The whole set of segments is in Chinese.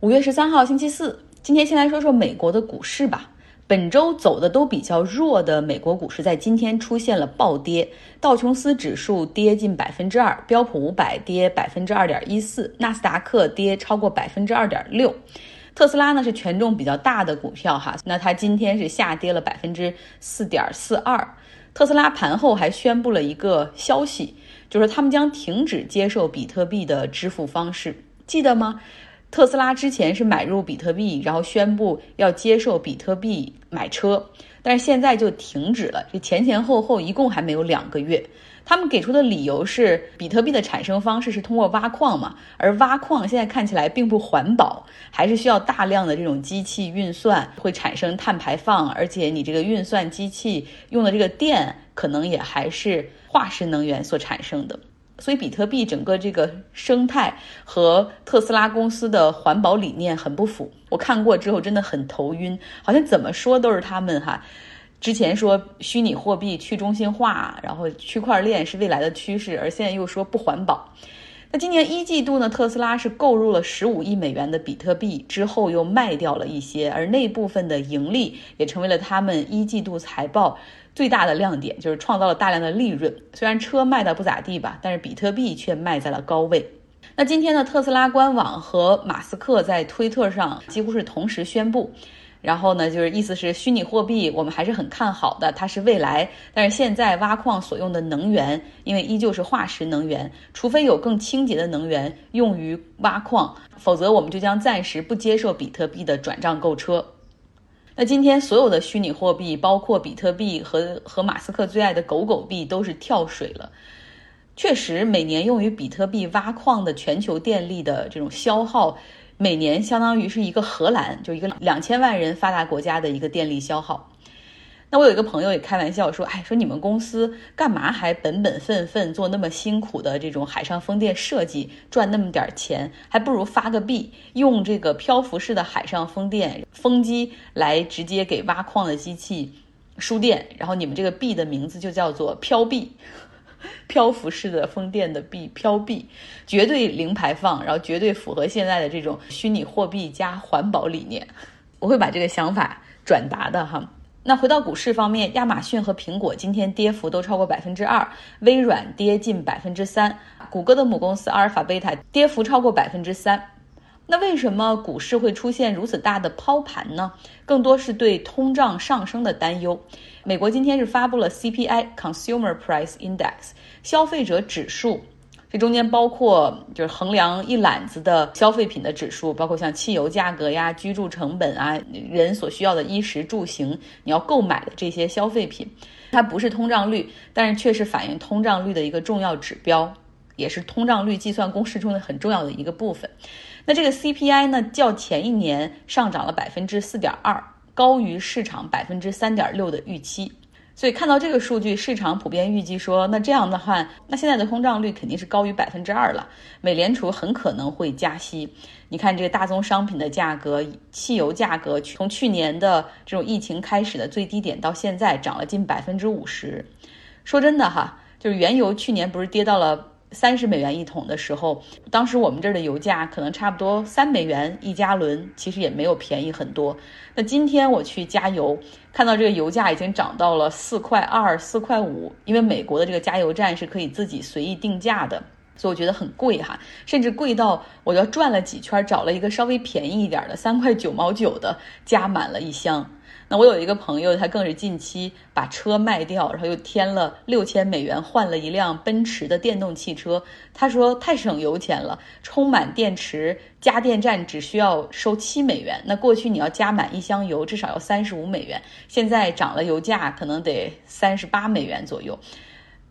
五月十三号，星期四。今天先来说说美国的股市吧。本周走的都比较弱的美国股市，在今天出现了暴跌。道琼斯指数跌近百分之二，标普五百跌百分之二点一四，纳斯达克跌超过百分之二点六。特斯拉呢是权重比较大的股票哈，那它今天是下跌了百分之四点四二。特斯拉盘后还宣布了一个消息，就是他们将停止接受比特币的支付方式，记得吗？特斯拉之前是买入比特币，然后宣布要接受比特币买车，但是现在就停止了。这前前后后一共还没有两个月。他们给出的理由是，比特币的产生方式是通过挖矿嘛，而挖矿现在看起来并不环保，还是需要大量的这种机器运算，会产生碳排放，而且你这个运算机器用的这个电，可能也还是化石能源所产生的。所以，比特币整个这个生态和特斯拉公司的环保理念很不符。我看过之后真的很头晕，好像怎么说都是他们哈。之前说虚拟货币去中心化，然后区块链是未来的趋势，而现在又说不环保。那今年一季度呢，特斯拉是购入了十五亿美元的比特币，之后又卖掉了一些，而那部分的盈利也成为了他们一季度财报。最大的亮点就是创造了大量的利润，虽然车卖的不咋地吧，但是比特币却卖在了高位。那今天呢，特斯拉官网和马斯克在推特上几乎是同时宣布，然后呢，就是意思是虚拟货币我们还是很看好的，它是未来，但是现在挖矿所用的能源，因为依旧是化石能源，除非有更清洁的能源用于挖矿，否则我们就将暂时不接受比特币的转账购车。那今天所有的虚拟货币，包括比特币和和马斯克最爱的狗狗币，都是跳水了。确实，每年用于比特币挖矿的全球电力的这种消耗，每年相当于是一个荷兰，就一个两千万人发达国家的一个电力消耗。那我有一个朋友也开玩笑说：“哎，说你们公司干嘛还本本分分做那么辛苦的这种海上风电设计，赚那么点钱，还不如发个币，用这个漂浮式的海上风电风机来直接给挖矿的机器输电，然后你们这个币的名字就叫做漂币，漂浮式的风电的币，漂币，绝对零排放，然后绝对符合现在的这种虚拟货币加环保理念。我会把这个想法转达的哈。”那回到股市方面，亚马逊和苹果今天跌幅都超过百分之二，微软跌近百分之三，谷歌的母公司阿尔法贝塔跌幅超过百分之三。那为什么股市会出现如此大的抛盘呢？更多是对通胀上升的担忧。美国今天是发布了 CPI（Consumer Price Index） 消费者指数。这中间包括就是衡量一揽子的消费品的指数，包括像汽油价格呀、居住成本啊、人所需要的衣食住行，你要购买的这些消费品，它不是通胀率，但是却是反映通胀率的一个重要指标，也是通胀率计算公式中的很重要的一个部分。那这个 CPI 呢，较前一年上涨了百分之四点二，高于市场百分之三点六的预期。所以看到这个数据，市场普遍预计说，那这样的话，那现在的通胀率肯定是高于百分之二了。美联储很可能会加息。你看这个大宗商品的价格，汽油价格从去年的这种疫情开始的最低点到现在涨了近百分之五十。说真的哈，就是原油去年不是跌到了。三十美元一桶的时候，当时我们这儿的油价可能差不多三美元一加仑，其实也没有便宜很多。那今天我去加油，看到这个油价已经涨到了四块二、四块五，因为美国的这个加油站是可以自己随意定价的，所以我觉得很贵哈，甚至贵到我要转了几圈，找了一个稍微便宜一点的三块九毛九的，加满了一箱。那我有一个朋友，他更是近期把车卖掉，然后又添了六千美元换了一辆奔驰的电动汽车。他说太省油钱了，充满电池加电站只需要收七美元。那过去你要加满一箱油至少要三十五美元，现在涨了油价可能得三十八美元左右。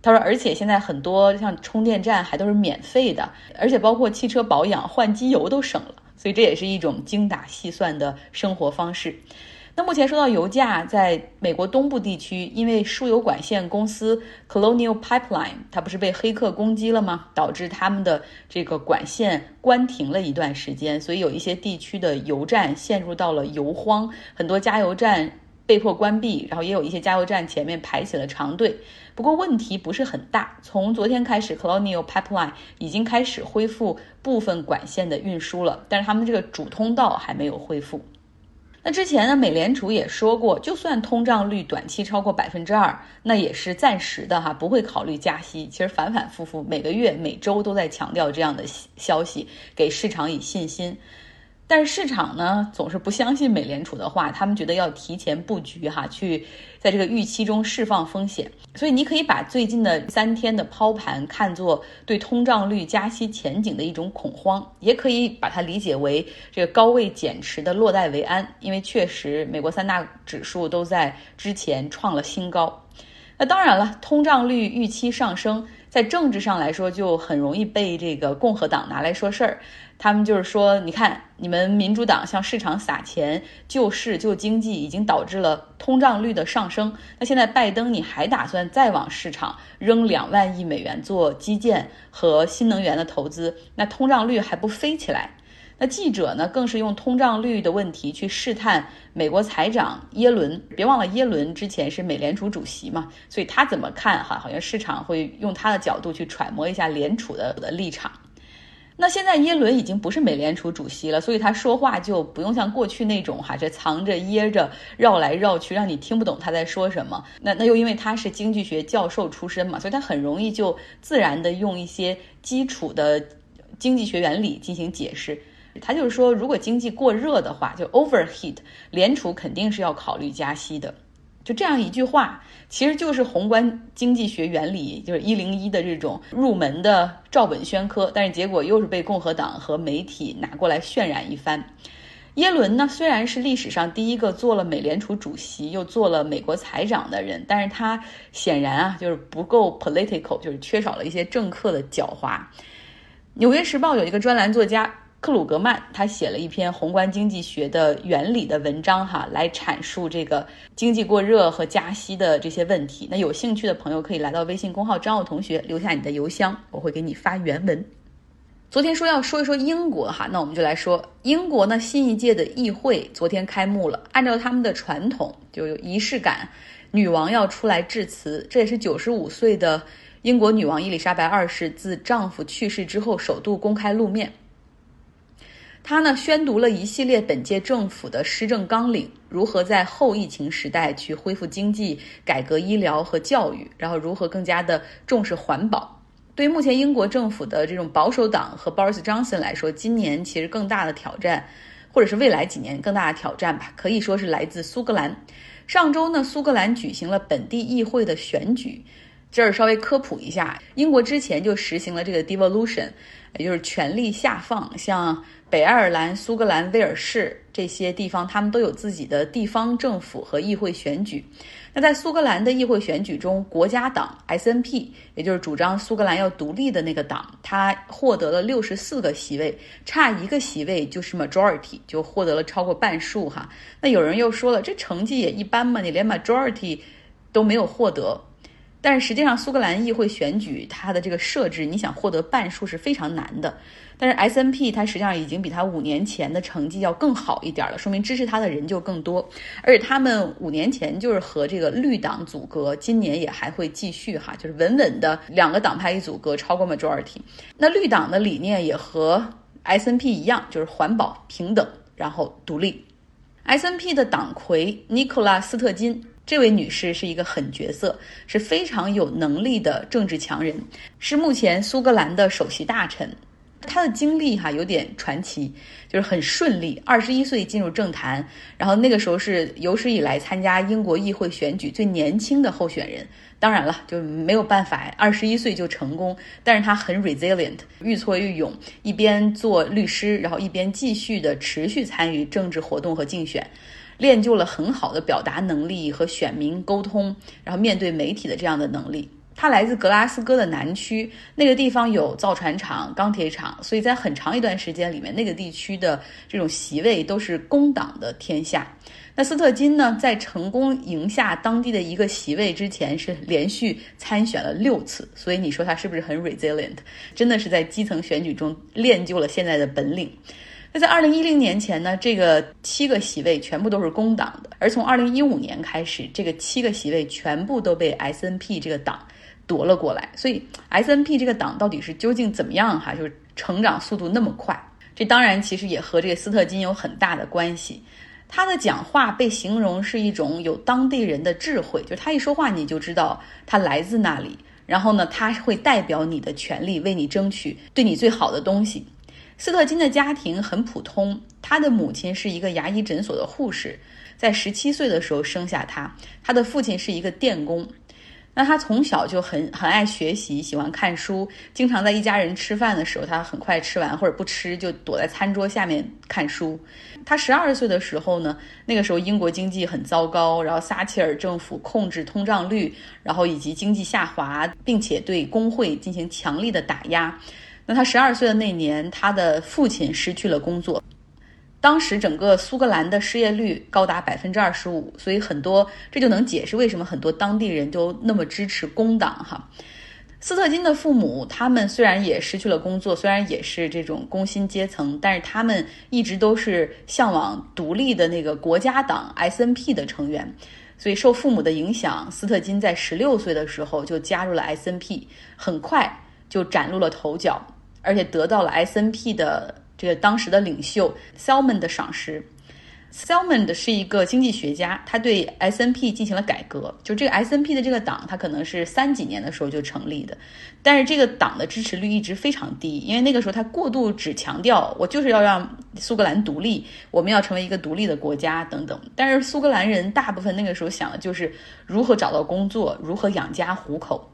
他说，而且现在很多像充电站还都是免费的，而且包括汽车保养换机油都省了，所以这也是一种精打细算的生活方式。那目前说到油价，在美国东部地区，因为输油管线公司 Colonial Pipeline 它不是被黑客攻击了吗？导致他们的这个管线关停了一段时间，所以有一些地区的油站陷入到了油荒，很多加油站被迫关闭，然后也有一些加油站前面排起了长队。不过问题不是很大，从昨天开始，Colonial Pipeline 已经开始恢复部分管线的运输了，但是他们这个主通道还没有恢复。那之前呢，美联储也说过，就算通胀率短期超过百分之二，那也是暂时的哈，不会考虑加息。其实反反复复，每个月、每周都在强调这样的消息，给市场以信心。但是市场呢，总是不相信美联储的话，他们觉得要提前布局哈，去在这个预期中释放风险。所以你可以把最近的三天的抛盘看作对通胀率加息前景的一种恐慌，也可以把它理解为这个高位减持的落袋为安，因为确实美国三大指数都在之前创了新高。那当然了，通胀率预期上升，在政治上来说就很容易被这个共和党拿来说事儿。他们就是说，你看，你们民主党向市场撒钱救市救经济，已经导致了通胀率的上升。那现在拜登你还打算再往市场扔两万亿美元做基建和新能源的投资，那通胀率还不飞起来？那记者呢，更是用通胀率的问题去试探美国财长耶伦。别忘了，耶伦之前是美联储主席嘛，所以他怎么看？哈，好像市场会用他的角度去揣摩一下联储的的立场。那现在耶伦已经不是美联储主席了，所以他说话就不用像过去那种哈，这藏着掖着绕来绕去，让你听不懂他在说什么。那那又因为他是经济学教授出身嘛，所以他很容易就自然的用一些基础的经济学原理进行解释。他就是说，如果经济过热的话，就 overheat，联储肯定是要考虑加息的。就这样一句话，其实就是宏观经济学原理，就是一零一的这种入门的照本宣科。但是结果又是被共和党和媒体拿过来渲染一番。耶伦呢，虽然是历史上第一个做了美联储主席又做了美国财长的人，但是他显然啊，就是不够 political，就是缺少了一些政客的狡猾。纽约时报有一个专栏作家。克鲁格曼他写了一篇宏观经济学的原理的文章，哈，来阐述这个经济过热和加息的这些问题。那有兴趣的朋友可以来到微信公号张奥同学，留下你的邮箱，我会给你发原文。昨天说要说一说英国，哈，那我们就来说英国呢，新一届的议会昨天开幕了。按照他们的传统，就有仪式感，女王要出来致辞，这也是九十五岁的英国女王伊丽莎白二世自丈夫去世之后首度公开露面。他呢宣读了一系列本届政府的施政纲领，如何在后疫情时代去恢复经济、改革医疗和教育，然后如何更加的重视环保。对于目前英国政府的这种保守党和 Boris Johnson 来说，今年其实更大的挑战，或者是未来几年更大的挑战吧，可以说是来自苏格兰。上周呢，苏格兰举行了本地议会的选举。这儿稍微科普一下，英国之前就实行了这个 devolution，也就是权力下放，像。北爱尔兰、苏格兰、威尔士这些地方，他们都有自己的地方政府和议会选举。那在苏格兰的议会选举中，国家党 SNP，也就是主张苏格兰要独立的那个党，它获得了六十四个席位，差一个席位就是 majority，就获得了超过半数哈。那有人又说了，这成绩也一般嘛，你连 majority 都没有获得。但是实际上，苏格兰议会选举它的这个设置，你想获得半数是非常难的。但是 S N P 它实际上已经比它五年前的成绩要更好一点了，说明支持它的人就更多。而且他们五年前就是和这个绿党阻隔，今年也还会继续哈，就是稳稳的两个党派一阻隔，超过 majority。那绿党的理念也和 S N P 一样，就是环保、平等，然后独立。S N P 的党魁尼古拉斯特金这位女士是一个狠角色，是非常有能力的政治强人，是目前苏格兰的首席大臣。她的经历哈有点传奇，就是很顺利，二十一岁进入政坛，然后那个时候是有史以来参加英国议会选举最年轻的候选人。当然了，就没有办法，二十一岁就成功，但是她很 resilient，愈挫愈勇，一边做律师，然后一边继续的持续参与政治活动和竞选，练就了很好的表达能力和选民沟通，然后面对媒体的这样的能力。他来自格拉斯哥的南区，那个地方有造船厂、钢铁厂，所以在很长一段时间里面，那个地区的这种席位都是工党的天下。那斯特金呢，在成功赢下当地的一个席位之前，是连续参选了六次，所以你说他是不是很 resilient？真的是在基层选举中练就了现在的本领。那在二零一零年前呢，这个七个席位全部都是工党的，而从二零一五年开始，这个七个席位全部都被 S N P 这个党夺了过来。所以 S N P 这个党到底是究竟怎么样哈？就是成长速度那么快，这当然其实也和这个斯特金有很大的关系。他的讲话被形容是一种有当地人的智慧，就是他一说话你就知道他来自那里，然后呢，他会代表你的权利，为你争取对你最好的东西。斯特金的家庭很普通，他的母亲是一个牙医诊所的护士，在十七岁的时候生下他。他的父亲是一个电工。那他从小就很很爱学习，喜欢看书，经常在一家人吃饭的时候，他很快吃完或者不吃，就躲在餐桌下面看书。他十二岁的时候呢，那个时候英国经济很糟糕，然后撒切尔政府控制通胀率，然后以及经济下滑，并且对工会进行强力的打压。那他十二岁的那年，他的父亲失去了工作。当时整个苏格兰的失业率高达百分之二十五，所以很多这就能解释为什么很多当地人都那么支持工党哈。斯特金的父母他们虽然也失去了工作，虽然也是这种工薪阶层，但是他们一直都是向往独立的那个国家党 S.N.P 的成员，所以受父母的影响，斯特金在十六岁的时候就加入了 S.N.P，很快就崭露了头角，而且得到了 S.N.P 的。这个当时的领袖 Salmon 的赏识，Salmon 是一个经济学家，他对 S N P 进行了改革。就这个 S N P 的这个党，它可能是三几年的时候就成立的，但是这个党的支持率一直非常低，因为那个时候他过度只强调我就是要让苏格兰独立，我们要成为一个独立的国家等等。但是苏格兰人大部分那个时候想的就是如何找到工作，如何养家糊口。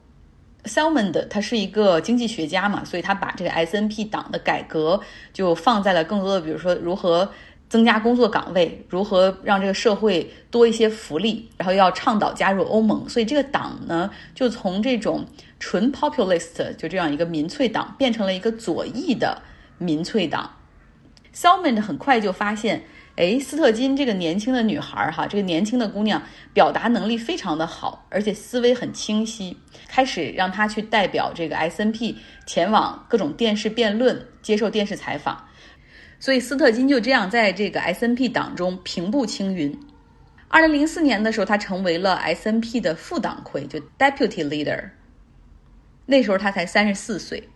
Salmond 他是一个经济学家嘛，所以他把这个 S N P 党的改革就放在了更多的，比如说如何增加工作岗位，如何让这个社会多一些福利，然后要倡导加入欧盟。所以这个党呢，就从这种纯 populist 就这样一个民粹党，变成了一个左翼的民粹党。Salmond 很快就发现。哎，斯特金这个年轻的女孩哈，这个年轻的姑娘表达能力非常的好，而且思维很清晰，开始让她去代表这个 S N P 前往各种电视辩论，接受电视采访。所以斯特金就这样在这个 S N P 党中平步青云。二零零四年的时候，他成为了 S N P 的副党魁，就 Deputy Leader。那时候他才三十四岁。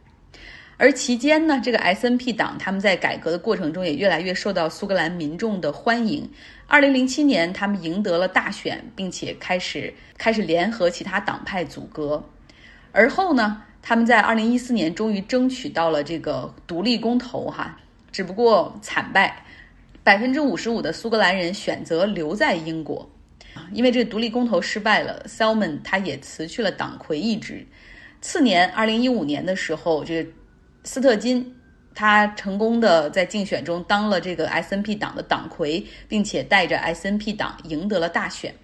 而期间呢，这个 S N P 党他们在改革的过程中也越来越受到苏格兰民众的欢迎。二零零七年，他们赢得了大选，并且开始开始联合其他党派阻隔。而后呢，他们在二零一四年终于争取到了这个独立公投，哈，只不过惨败，百分之五十五的苏格兰人选择留在英国。因为这个独立公投失败了，Salmon 他也辞去了党魁一职。次年，二零一五年的时候，这个。斯特金，他成功的在竞选中当了这个 S N P 党的党魁，并且带着 S N P 党赢得了大选。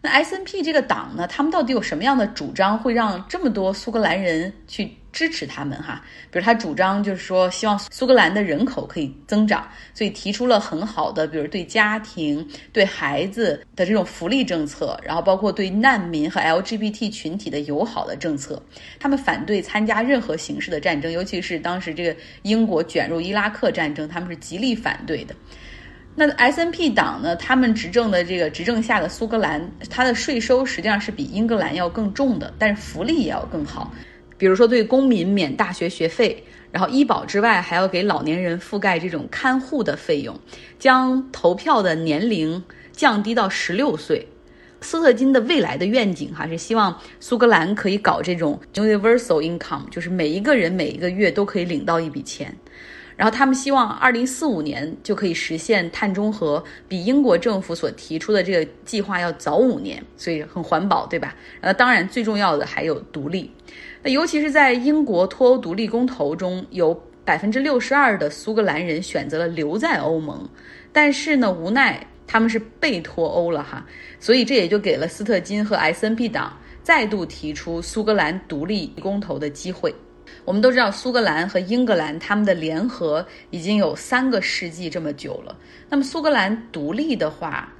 那 S N P 这个党呢，他们到底有什么样的主张，会让这么多苏格兰人去？支持他们哈，比如他主张就是说，希望苏格兰的人口可以增长，所以提出了很好的，比如对家庭、对孩子的这种福利政策，然后包括对难民和 LGBT 群体的友好的政策。他们反对参加任何形式的战争，尤其是当时这个英国卷入伊拉克战争，他们是极力反对的。那 S N P 党呢，他们执政的这个执政下的苏格兰，它的税收实际上是比英格兰要更重的，但是福利也要更好。比如说，对公民免大学学费，然后医保之外，还要给老年人覆盖这种看护的费用，将投票的年龄降低到十六岁。斯特金的未来的愿景哈是希望苏格兰可以搞这种 universal income，就是每一个人每一个月都可以领到一笔钱。然后他们希望二零四五年就可以实现碳中和，比英国政府所提出的这个计划要早五年，所以很环保，对吧？呃，当然最重要的还有独立。那尤其是在英国脱欧独立公投中，有百分之六十二的苏格兰人选择了留在欧盟，但是呢，无奈他们是被脱欧了哈，所以这也就给了斯特金和 S N P 党再度提出苏格兰独立公投的机会。我们都知道，苏格兰和英格兰他们的联合已经有三个世纪这么久了。那么苏格兰独立的话，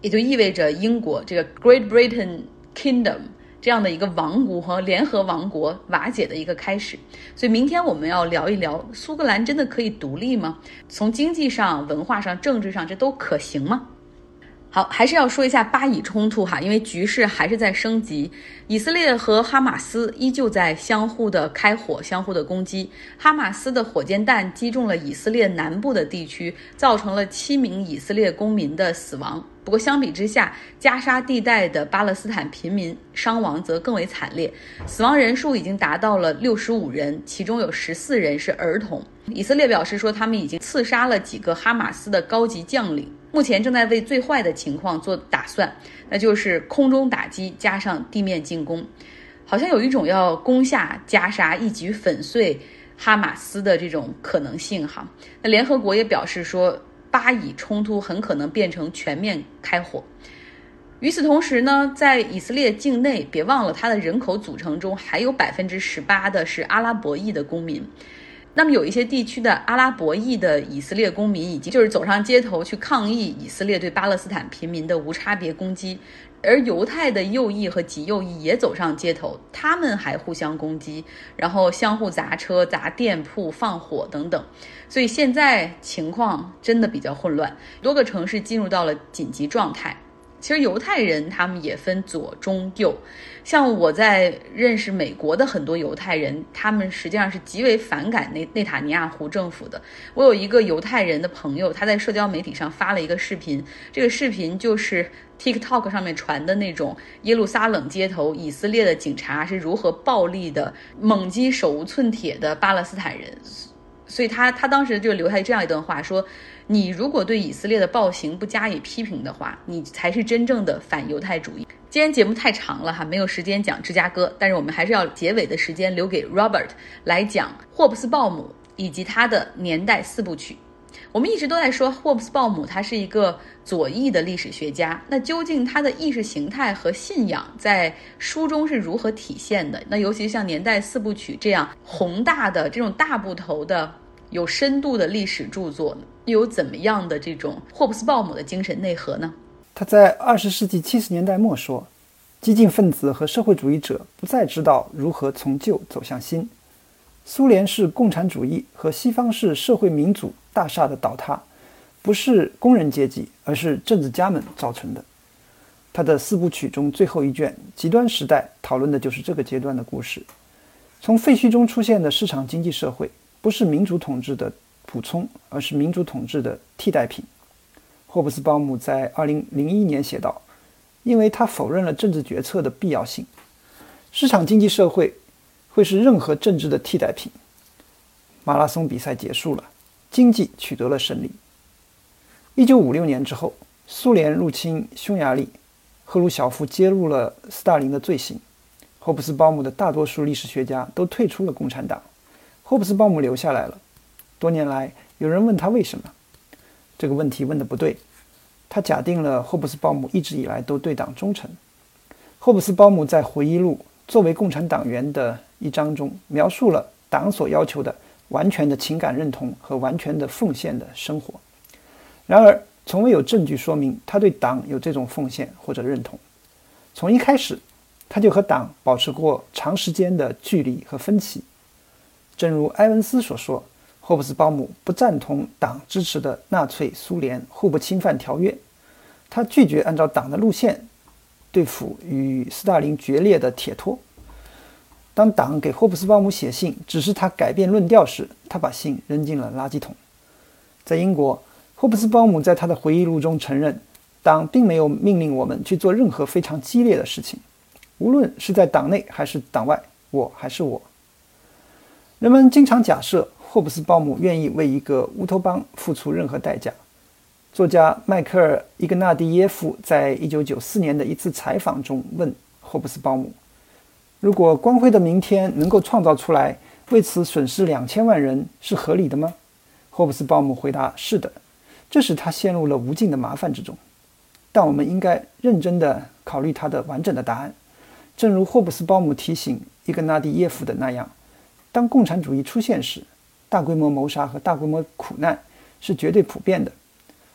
也就意味着英国这个 Great Britain Kingdom。这样的一个王国和联合王国瓦解的一个开始。所以明天我们要聊一聊，苏格兰真的可以独立吗？从经济上、文化上、政治上，这都可行吗？好，还是要说一下巴以冲突哈，因为局势还是在升级，以色列和哈马斯依旧在相互的开火、相互的攻击。哈马斯的火箭弹击中了以色列南部的地区，造成了七名以色列公民的死亡。不过相比之下，加沙地带的巴勒斯坦平民伤亡则更为惨烈，死亡人数已经达到了六十五人，其中有十四人是儿童。以色列表示说，他们已经刺杀了几个哈马斯的高级将领。目前正在为最坏的情况做打算，那就是空中打击加上地面进攻，好像有一种要攻下加沙、一举粉碎哈马斯的这种可能性哈。那联合国也表示说，巴以冲突很可能变成全面开火。与此同时呢，在以色列境内，别忘了它的人口组成中还有百分之十八的是阿拉伯裔的公民。那么有一些地区的阿拉伯裔的以色列公民已经就是走上街头去抗议以色列对巴勒斯坦平民的无差别攻击，而犹太的右翼和极右翼也走上街头，他们还互相攻击，然后相互砸车、砸店铺、放火等等，所以现在情况真的比较混乱，多个城市进入到了紧急状态。其实犹太人他们也分左中右，像我在认识美国的很多犹太人，他们实际上是极为反感内内塔尼亚胡政府的。我有一个犹太人的朋友，他在社交媒体上发了一个视频，这个视频就是 TikTok 上面传的那种耶路撒冷街头以色列的警察是如何暴力的猛击手无寸铁的巴勒斯坦人。所以他他当时就留下这样一段话，说：“你如果对以色列的暴行不加以批评的话，你才是真正的反犹太主义。”今天节目太长了哈，没有时间讲芝加哥，但是我们还是要结尾的时间留给 Robert 来讲霍布斯鲍姆以及他的年代四部曲。我们一直都在说霍布斯鲍姆他是一个左翼的历史学家，那究竟他的意识形态和信仰在书中是如何体现的？那尤其像年代四部曲这样宏大的这种大部头的。有深度的历史著作，又有怎么样的这种霍布斯鲍姆的精神内核呢？他在二十世纪七十年代末说：“激进分子和社会主义者不再知道如何从旧走向新。苏联式共产主义和西方式社会民主大厦的倒塌，不是工人阶级，而是政治家们造成的。”他的四部曲中最后一卷《极端时代》讨论的就是这个阶段的故事，从废墟中出现的市场经济社会。不是民主统治的补充，而是民主统治的替代品。霍布斯鲍姆在二零零一年写道：“因为他否认了政治决策的必要性，市场经济社会会是任何政治的替代品。”马拉松比赛结束了，经济取得了胜利。一九五六年之后，苏联入侵匈牙利，赫鲁晓夫揭露了斯大林的罪行，霍布斯鲍姆的大多数历史学家都退出了共产党。霍布斯鲍姆留下来了。多年来，有人问他为什么？这个问题问的不对。他假定了霍布斯鲍姆一直以来都对党忠诚。霍布斯鲍姆在回忆录《作为共产党员》的一章中，描述了党所要求的完全的情感认同和完全的奉献的生活。然而，从未有证据说明他对党有这种奉献或者认同。从一开始，他就和党保持过长时间的距离和分歧。正如埃文斯所说，霍布斯鲍姆不赞同党支持的纳粹苏联互不侵犯条约，他拒绝按照党的路线对付与斯大林决裂的铁托。当党给霍布斯鲍姆写信指示他改变论调时，他把信扔进了垃圾桶。在英国，霍布斯鲍姆在他的回忆录中承认，党并没有命令我们去做任何非常激烈的事情，无论是在党内还是党外，我还是我。人们经常假设霍布斯鲍姆愿意为一个乌托邦付出任何代价。作家迈克尔·伊格纳蒂耶夫在一九九四年的一次采访中问霍布斯鲍姆：“如果光辉的明天能够创造出来，为此损失两千万人是合理的吗？”霍布斯鲍姆回答：“是的。”这使他陷入了无尽的麻烦之中。但我们应该认真地考虑他的完整的答案。正如霍布斯鲍姆提醒伊格纳蒂耶夫的那样。当共产主义出现时，大规模谋杀和大规模苦难是绝对普遍的。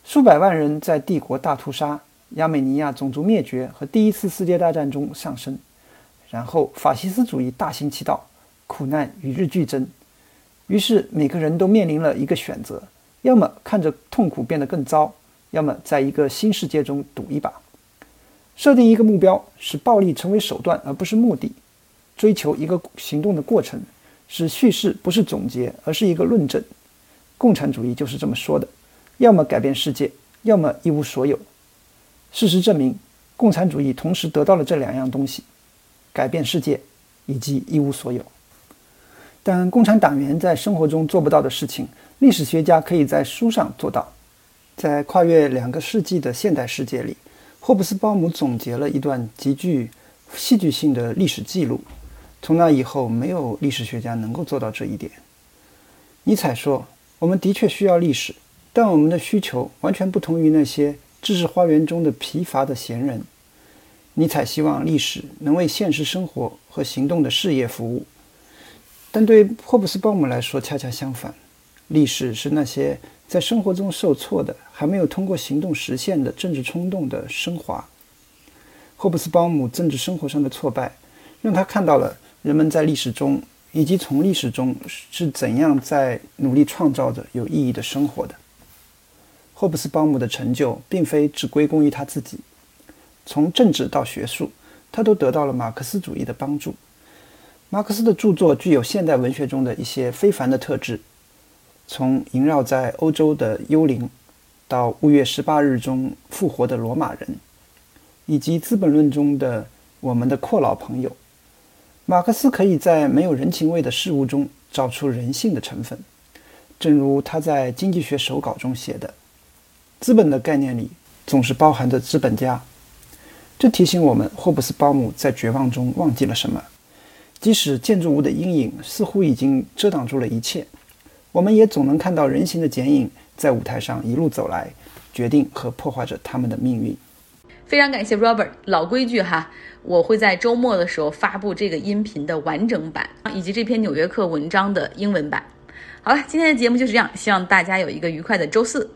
数百万人在帝国大屠杀、亚美尼亚种族灭绝和第一次世界大战中丧生，然后法西斯主义大行其道，苦难与日俱增。于是每个人都面临了一个选择：要么看着痛苦变得更糟，要么在一个新世界中赌一把。设定一个目标，使暴力成为手段而不是目的；追求一个行动的过程，是叙事不是总结而是一个论证。共产主义就是这么说的：要么改变世界，要么一无所有。事实证明，共产主义同时得到了这两样东西：改变世界以及一无所有。但共产党员在生活中做不到的事情，历史学家可以在书上做到。在跨越两个世纪的现代世界里。霍布斯鲍姆总结了一段极具戏剧性的历史记录。从那以后，没有历史学家能够做到这一点。尼采说：“我们的确需要历史，但我们的需求完全不同于那些知识花园中的疲乏的闲人。”尼采希望历史能为现实生活和行动的事业服务，但对霍布斯鲍姆来说，恰恰相反。历史是那些。在生活中受挫的、还没有通过行动实现的政治冲动的升华。霍布斯鲍姆政治生活上的挫败，让他看到了人们在历史中以及从历史中是怎样在努力创造着有意义的生活的。霍布斯鲍姆的成就并非只归功于他自己，从政治到学术，他都得到了马克思主义的帮助。马克思的著作具有现代文学中的一些非凡的特质。从萦绕在欧洲的幽灵，到五月十八日中复活的罗马人，以及《资本论》中的我们的阔老朋友，马克思可以在没有人情味的事物中找出人性的成分。正如他在《经济学手稿》中写的：“资本的概念里总是包含着资本家。”这提醒我们，霍布斯鲍姆在绝望中忘记了什么。即使建筑物的阴影似乎已经遮挡住了一切。我们也总能看到人形的剪影在舞台上一路走来，决定和破坏着他们的命运。非常感谢 Robert，老规矩哈，我会在周末的时候发布这个音频的完整版，以及这篇《纽约客》文章的英文版。好了，今天的节目就是这样，希望大家有一个愉快的周四。